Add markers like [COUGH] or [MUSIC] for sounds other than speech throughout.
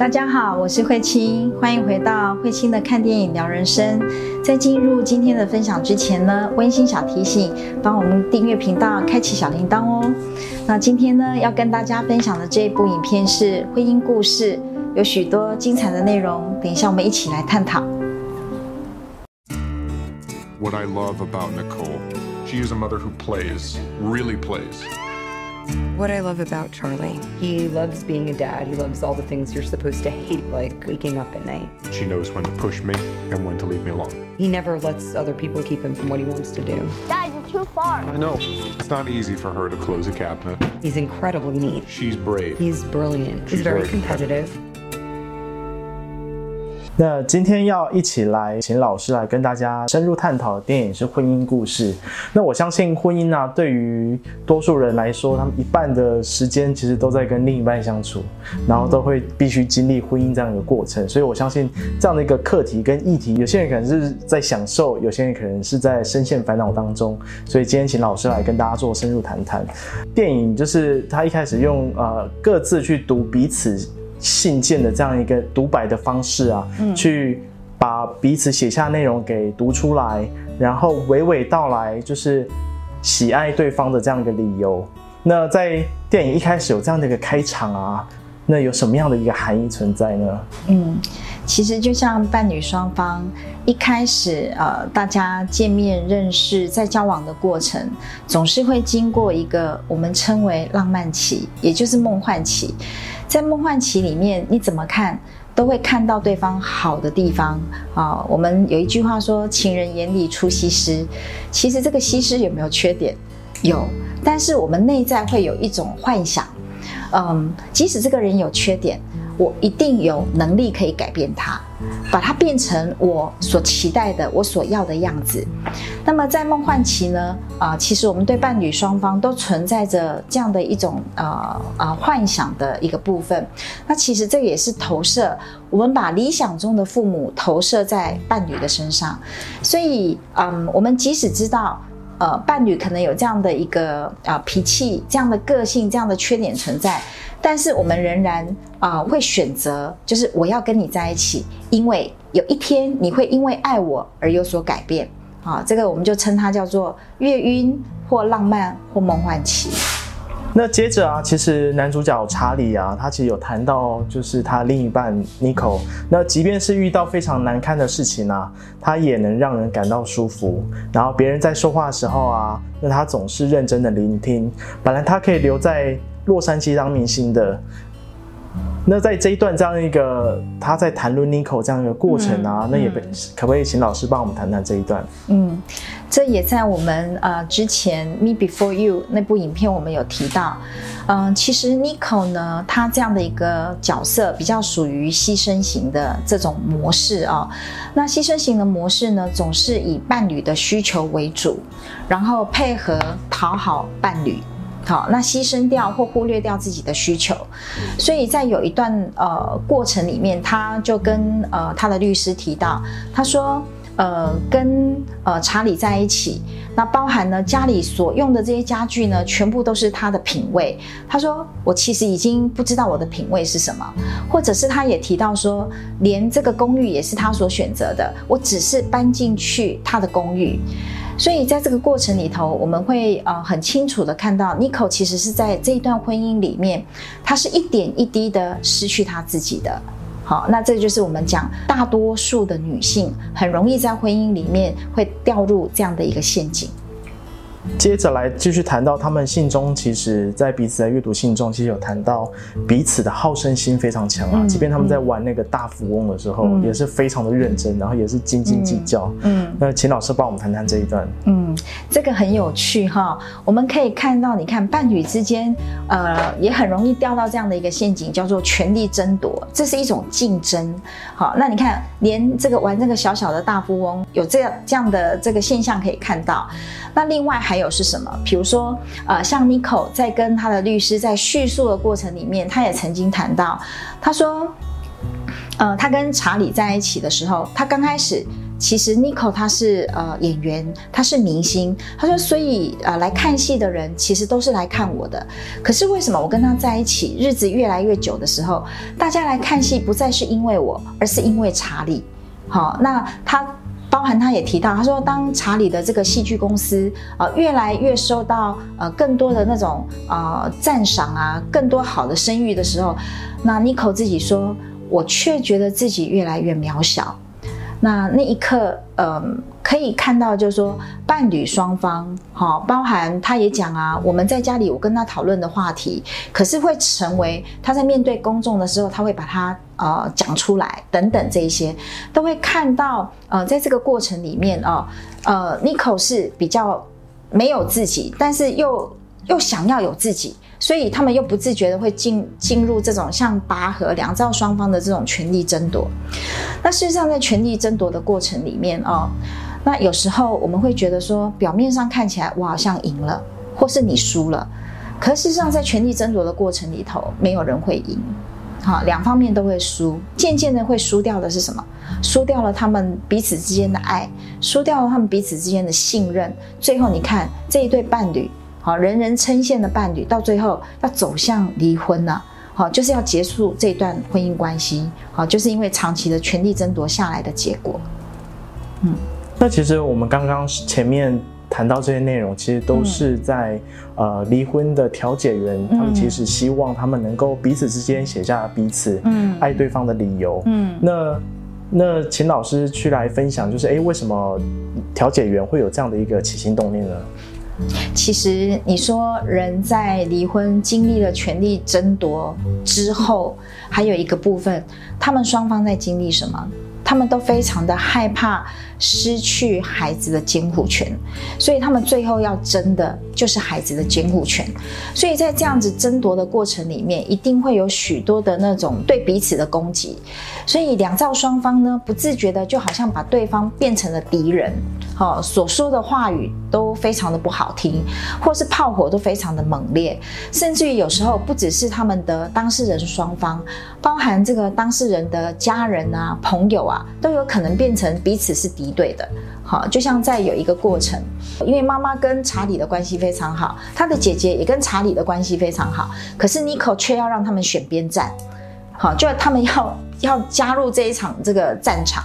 大家好，我是慧清，欢迎回到慧清的看电影聊人生。在进入今天的分享之前呢，温馨小提醒，帮我们订阅频道，开启小铃铛哦。那今天呢，要跟大家分享的这一部影片是《婚姻故事》，有许多精彩的内容，等一下我们一起来探讨。What I love about Nicole, she is a mother who plays, really plays. What I love about Charlie, he loves being a dad. He loves all the things you're supposed to hate, like waking up at night. She knows when to push me and when to leave me alone. He never lets other people keep him from what he wants to do. Dad, you're too far. I know. It's not easy for her to close a cabinet. He's incredibly neat. She's brave. He's brilliant. He's She's very very competitive. 那今天要一起来请老师来跟大家深入探讨的电影是婚姻故事。那我相信婚姻啊，对于多数人来说，他们一半的时间其实都在跟另一半相处，然后都会必须经历婚姻这样一个过程。所以我相信这样的一个课题跟议题，有些人可能是在享受，有些人可能是在深陷烦恼当中。所以今天请老师来跟大家做深入谈谈。电影就是他一开始用呃各自去读彼此。信件的这样一个独白的方式啊，去把彼此写下内容给读出来，然后娓娓道来，就是喜爱对方的这样一个理由。那在电影一开始有这样的一个开场啊，那有什么样的一个含义存在呢？嗯，其实就像伴侣双方一开始呃，大家见面认识，在交往的过程，总是会经过一个我们称为浪漫期，也就是梦幻期。在梦幻期里面，你怎么看都会看到对方好的地方啊。我们有一句话说：“情人眼里出西施。”其实这个西施有没有缺点？有，但是我们内在会有一种幻想，嗯，即使这个人有缺点，我一定有能力可以改变他，把他变成我所期待的、我所要的样子。那么在梦幻期呢？啊、其实我们对伴侣双方都存在着这样的一种呃呃幻想的一个部分。那其实这也是投射，我们把理想中的父母投射在伴侣的身上。所以，嗯，我们即使知道。呃，伴侣可能有这样的一个啊、脾气、这样的个性、这样的缺点存在，但是我们仍然啊、会选择，就是我要跟你在一起，因为有一天你会因为爱我而有所改变啊，这个我们就称它叫做月晕或浪漫或梦幻期。那接着啊，其实男主角查理啊，他其实有谈到，就是他另一半 Nico，那即便是遇到非常难堪的事情啊，他也能让人感到舒服。然后别人在说话的时候啊，那他总是认真的聆听。本来他可以留在洛杉矶当明星的，那在这一段这样一个他在谈论 Nico 这样一个过程啊，那也被可不可以请老师帮我们谈谈这一段？嗯，这也在我们呃之前《Me Before You》那部影片我们有提到。嗯、其实 Nico 呢，他这样的一个角色比较属于牺牲型的这种模式啊、那牺牲型的模式呢，总是以伴侣的需求为主，然后配合讨好伴侣。好，那牺牲掉或忽略掉自己的需求，所以在有一段呃过程里面，他就跟呃他的律师提到，他说。呃，跟呃查理在一起，那包含呢家里所用的这些家具呢，全部都是他的品味。他说，我其实已经不知道我的品味是什么，或者是他也提到说，连这个公寓也是他所选择的，我只是搬进去他的公寓。所以在这个过程里头，我们会呃很清楚的看到，Nico 其实是在这一段婚姻里面，他是一点一滴的失去他自己的。好，那这就是我们讲大多数的女性很容易在婚姻里面会掉入这样的一个陷阱。接着来继续谈到他们信中，其实在彼此在阅读信中，其实有谈到彼此的好胜心非常强啊。嗯即便他们在玩那个大富翁的时候，嗯也是非常的认真，然后也是斤斤计较。嗯那请老师帮我们谈谈这一段。嗯，这个很有趣哈。我们可以看到，你看伴侣之间，呃，也很容易掉到这样的一个陷阱，叫做权力争夺，这是一种竞争。好，那你看，连这个玩这个小小的大富翁，有这样这样的这个现象可以看到。那另外还有是什么？比如说，呃，像 Nico 在跟他的律师在叙述的过程里面，他也曾经谈到，他说，呃，他跟查理在一起的时候，他刚开始其实 n i c o 他是呃演员，他是明星。他说，所以呃来看戏的人其实都是来看我的。可是为什么我跟他在一起，日子越来越久的时候，大家来看戏不再是因为我，而是因为查理。好，那他包含他也提到，他说当查理的这个戏剧公司啊越来越受到呃更多的那种呃赞赏啊，更多好的声誉的时候，那 n i c o 自己说。我却觉得自己越来越渺小。那那一刻，嗯，可以看到，就是说，伴侣双方，哈，包含他也讲啊，我们在家里我跟他讨论的话题，可是会成为他在面对公众的时候，他会把它呃讲出来，等等这一些，都会看到，呃，在这个过程里面哦，呃 n i c o 是比较没有自己，但是又又想要有自己。所以他们又不自觉的会进进入这种像拔河两造双方的这种权力争夺。那事实上，在权力争夺的过程里面哦，那有时候我们会觉得说，表面上看起来我好像赢了，或是你输了，可事实上在权力争夺的过程里头，没有人会赢，好，两方面都会输。渐渐的会输掉的是什么？输掉了他们彼此之间的爱，输掉了他们彼此之间的信任。最后你看这一对伴侣。好，人人称羡的伴侣，到最后要走向离婚了？好，就是要结束这段婚姻关系。好，就是因为长期的权力争夺下来的结果。嗯，那其实我们刚刚前面谈到这些内容，其实都是在呃离婚的调解员，他们其实希望他们能够彼此之间写下彼此嗯爱对方的理由。嗯，那那请老师去来分享，就是哎，为什么调解员会有这样的一个起心动念呢？其实你说人在离婚经历了权力争夺之后，还有一个部分，他们双方在经历什么？他们都非常的害怕失去孩子的监护权，所以他们最后要争的就是孩子的监护权。所以在这样子争夺的过程里面，一定会有许多的那种对彼此的攻击。所以两造双方呢，不自觉的就好像把对方变成了敌人。哦，所说的话语都非常的不好听，或是炮火都非常的猛烈，甚至于有时候不只是他们的当事人双方，包含这个当事人的家人啊、朋友啊，都有可能变成彼此是敌对的。好，就像在有一个过程，因为妈妈跟查理的关系非常好，他的姐姐也跟查理的关系非常好，可是妮可却要让他们选边站。好，就他们要 [LAUGHS] 要加入这一场这个战场，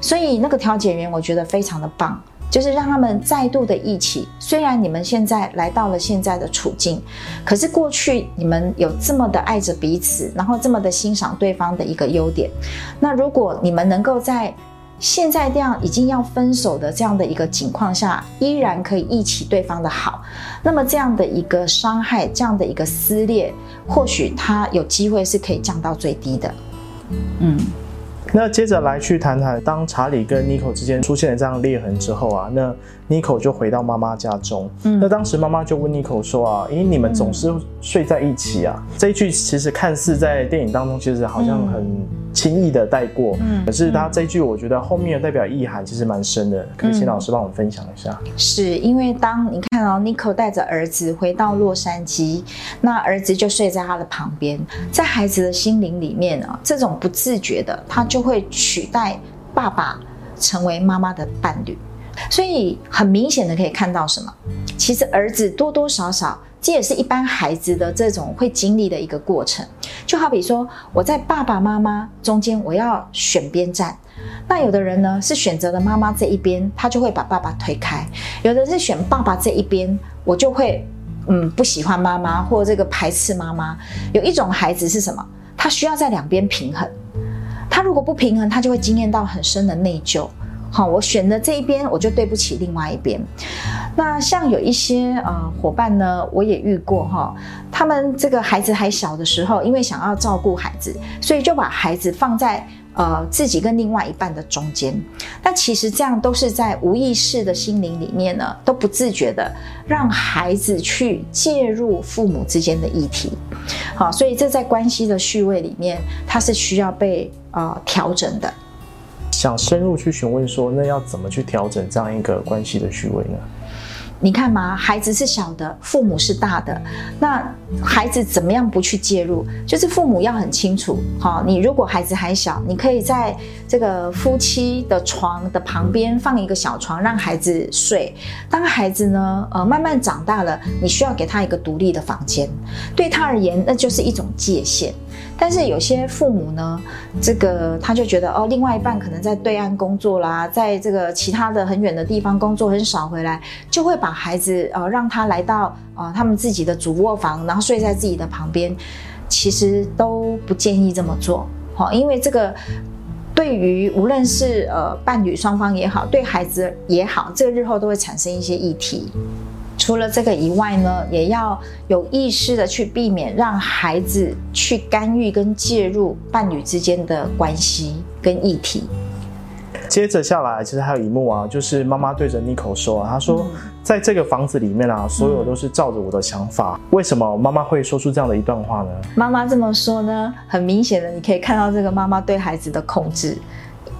所以那个调解员我觉得非常的棒。就是让他们再度的一起。虽然你们现在来到了现在的处境，可是过去你们有这么的爱着彼此，然后这么的欣赏对方的一个优点。那如果你们能够在现在这样已经要分手的这样的一个情况下，依然可以忆起对方的好，那么这样的一个伤害，这样的一个撕裂，或许他有机会是可以降到最低的。嗯。那接着来去谈谈，当查理跟妮可之间出现了这样裂痕之后啊，那妮可就回到妈妈家中。嗯，那当时妈妈就问妮可说啊，咦，你们总是睡在一起啊？这一句其实看似在电影当中，其实好像很。轻易的带过，嗯，可是他这句我觉得后面的代表意涵其实蛮深的，可以请老师帮我们分享一下。是因为当你看到 Nico 带着儿子回到洛杉矶，那儿子就睡在他的旁边，在孩子的心灵里面啊，这种不自觉的，他就会取代爸爸成为妈妈的伴侣，所以很明显的可以看到什么？其实儿子多多少少。这也是一般孩子的这种会经历的一个过程，就好比说我在爸爸妈妈中间，我要选边站。那有的人呢是选择了妈妈这一边，他就会把爸爸推开；有的是选爸爸这一边，我就会嗯不喜欢妈妈或这个排斥妈妈。有一种孩子是什么？他需要在两边平衡，他如果不平衡，他就会经验到很深的内疚。好，我选的这一边，我就对不起另外一边。那像有一些呃伙伴呢，我也遇过哈，他们这个孩子还小的时候，因为想要照顾孩子，所以就把孩子放在呃自己跟另外一半的中间。那其实这样都是在无意识的心灵里面呢，都不自觉的让孩子去介入父母之间的议题。好，所以这在关系的序位里面，它是需要被呃调整的。想深入去询问说，那要怎么去调整这样一个关系的虚伪呢？你看嘛，孩子是小的，父母是大的，那孩子怎么样不去介入？就是父母要很清楚，好，你如果孩子还小，你可以在这个夫妻的床的旁边放一个小床，让孩子睡。当孩子呢，呃，慢慢长大了，你需要给他一个独立的房间，对他而言，那就是一种界限。但是有些父母呢，这个他就觉得哦，另外一半可能在对岸工作啦，在这个其他的很远的地方工作很少回来，就会把孩子呃让他来到呃他们自己的主卧房，然后睡在自己的旁边，其实都不建议这么做，好，因为这个对于无论是呃伴侣双方也好，对孩子也好，这个日后都会产生一些议题。除了这个以外呢，也要有意识的去避免让孩子去干预跟介入伴侣之间的关系跟议题。接着下来，其实还有一幕啊，就是妈妈对着 n i c o 说啊，她说，在这个房子里面啊，所有都是照着我的想法。为什么妈妈会说出这样的一段话呢？妈妈这么说呢，很明显的，你可以看到这个妈妈对孩子的控制，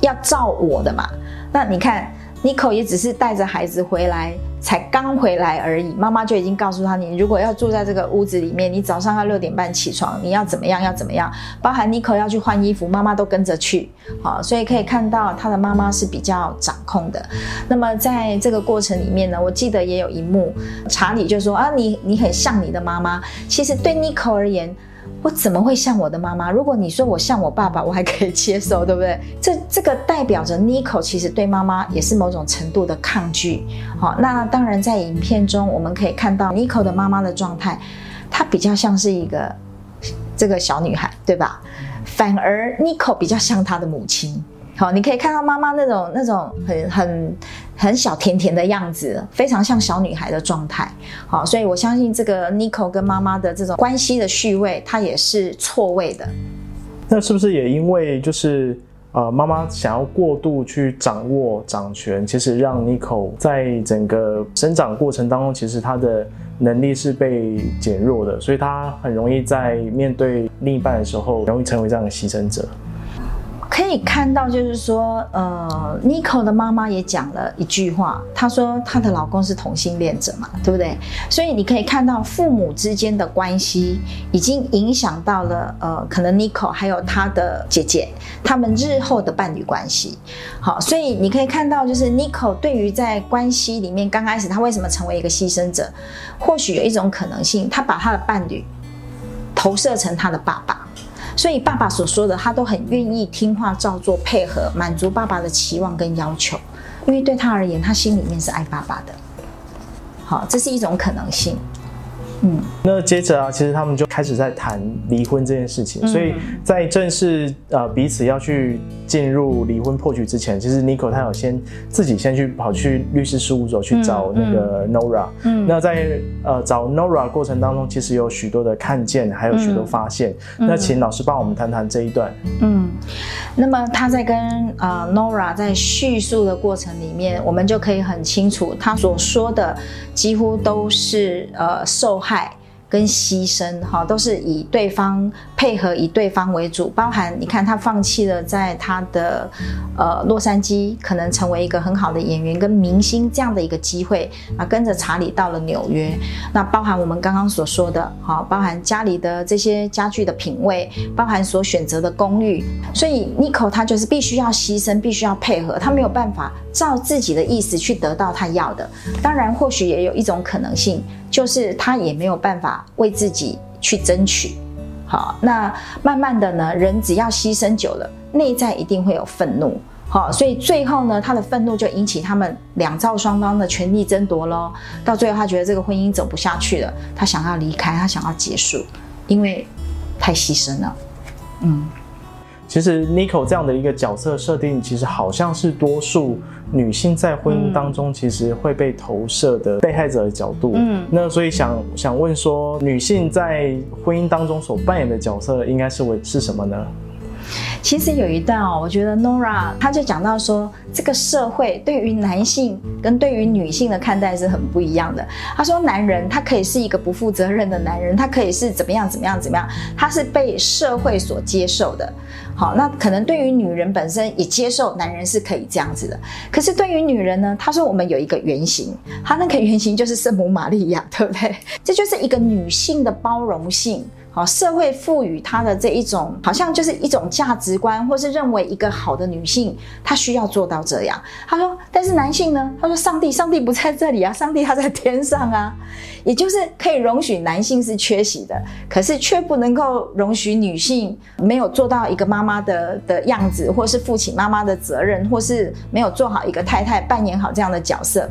要照我的嘛。那你看。n i c o 也只是带着孩子回来，才刚回来而已。妈妈就已经告诉他：你如果要住在这个屋子里面，你早上要六点半起床，你要怎么样？要怎么样？包含 n i c o 要去换衣服，妈妈都跟着去。好，所以可以看到他的妈妈是比较掌控的。那么在这个过程里面呢，我记得也有一幕，查理就说：啊，你你很像你的妈妈。其实对 n i c o 而言。我怎么会像我的妈妈？如果你说我像我爸爸，我还可以接受，对不对？这这个代表着 n i c o 其实对妈妈也是某种程度的抗拒。好，那当然在影片中我们可以看到 n i c o 的妈妈的状态，她比较像是一个这个小女孩，对吧？反而 n i c o 比较像她的母亲。好，你可以看到妈妈那种那种很很很小甜甜的样子，非常像小女孩的状态。好，所以我相信这个 n i c o 跟妈妈的这种关系的序位，它也是错位的。那是不是也因为就是呃妈妈想要过度去掌握掌权，其实让 n i c o 在整个生长过程当中，其实她的能力是被减弱的，所以她很容易在面对另一半的时候，容易成为这样的牺牲者。可以看到，就是说，呃 n i c o 的妈妈也讲了一句话，她说她的老公是同性恋者嘛，对不对？所以你可以看到父母之间的关系已经影响到了，呃，可能 n i c o 还有她的姐姐他们日后的伴侣关系。好，所以你可以看到，就是 n i c o 对于在关系里面刚开始他为什么成为一个牺牲者，或许有一种可能性，他把他的伴侣投射成他的爸爸。所以爸爸所说的，他都很愿意听话照做，配合满足爸爸的期望跟要求，因为对他而言，他心里面是爱爸爸的。好，这是一种可能性。嗯，那接着啊，其实他们就开始在谈离婚这件事情。所以在正式呃彼此要去进入离婚破局之前，其实 n i c o 他有先自己先去跑去律师事务所去找那个 Nora。嗯，那在呃找 Nora 过程当中，其实有许多的看见，还有许多发现。那请老师帮我们谈谈这一段。嗯，那么他在跟呃 Nora 在叙述的过程里面，我们就可以很清楚，他所说的几乎都是呃受。害害跟牺牲，哈，都是以对方配合，以对方为主。包含你看，他放弃了在他的呃洛杉矶可能成为一个很好的演员跟明星这样的一个机会啊，跟着查理到了纽约。那包含我们刚刚所说的，哈，包含家里的这些家具的品味，包含所选择的公寓。所以 n i c o 他就是必须要牺牲，必须要配合，他没有办法照自己的意思去得到他要的。当然，或许也有一种可能性。就是他也没有办法为自己去争取，好，那慢慢的呢，人只要牺牲久了，内在一定会有愤怒，好，所以最后呢，他的愤怒就引起他们两造双方的权力争夺喽。到最后，他觉得这个婚姻走不下去了，他想要离开，他想要结束，因为太牺牲了，嗯。其实 n i c o 这样的一个角色设定，其实好像是多数女性在婚姻当中，其实会被投射的被害者的角度。嗯，那所以想想问说，女性在婚姻当中所扮演的角色，应该是为是什么呢？其实有一段哦，我觉得 Nora 她就讲到说，这个社会对于男性跟对于女性的看待是很不一样的。她说，男人他可以是一个不负责任的男人，他可以是怎么样怎么样怎么样，他是被社会所接受的。好，那可能对于女人本身也接受男人是可以这样子的。可是对于女人呢，她说我们有一个原型，她那个原型就是圣母玛利亚，对不对？这就是一个女性的包容性。好，社会赋予她的这一种，好像就是一种价值观，或是认为一个好的女性，她需要做到这样。她说，但是男性呢？他说，上帝，上帝不在这里啊，[LAUGHS] 上帝他在天上啊，也就是可以容许男性是缺席的，可是却不能够容许女性没有做到一个妈妈的的样子，或是负起妈妈的责任，或是没有做好一个太太，扮演好这样的角色。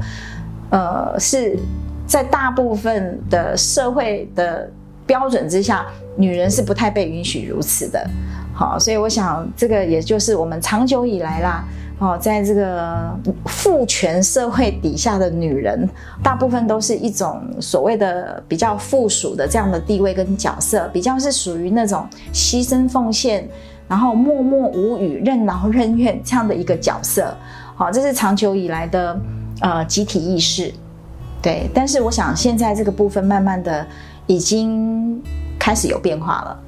呃，是在大部分的社会的。标准之下，女人是不太被允许如此的。好，所以我想，这个也就是我们长久以来啦，哦，在这个父权社会底下的女人，大部分都是一种所谓的比较附属的这样的地位跟角色，比较是属于那种牺牲奉献，然后默默无语、任劳任怨这样的一个角色。好，这是长久以来的呃集体意识。对，但是我想现在这个部分慢慢的。已经开始有变化了，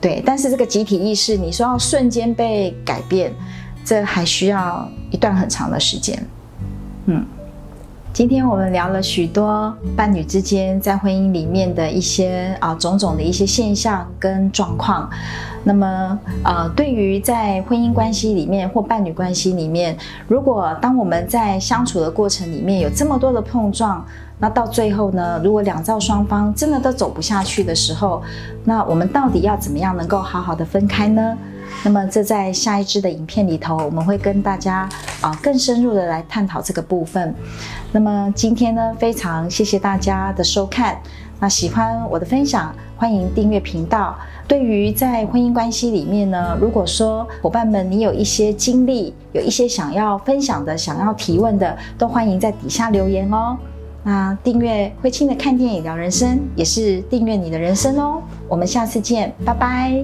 对，但是这个集体意识，你说要瞬间被改变，这还需要一段很长的时间。嗯，今天我们聊了许多伴侣之间在婚姻里面的一些啊种种的一些现象跟状况。那么，呃，对于在婚姻关系里面或伴侣关系里面，如果当我们在相处的过程里面有这么多的碰撞，那到最后呢？如果两造双方真的都走不下去的时候，那我们到底要怎么样能够好好的分开呢？那么这在下一支的影片里头，我们会跟大家啊更深入的来探讨这个部分。那么今天呢，非常谢谢大家的收看。那喜欢我的分享，欢迎订阅频道。对于在婚姻关系里面呢，如果说伙伴们你有一些经历，有一些想要分享的、想要提问的，都欢迎在底下留言哦。那订阅慧清的看电影聊人生，也是订阅你的人生哦。我们下次见，拜拜。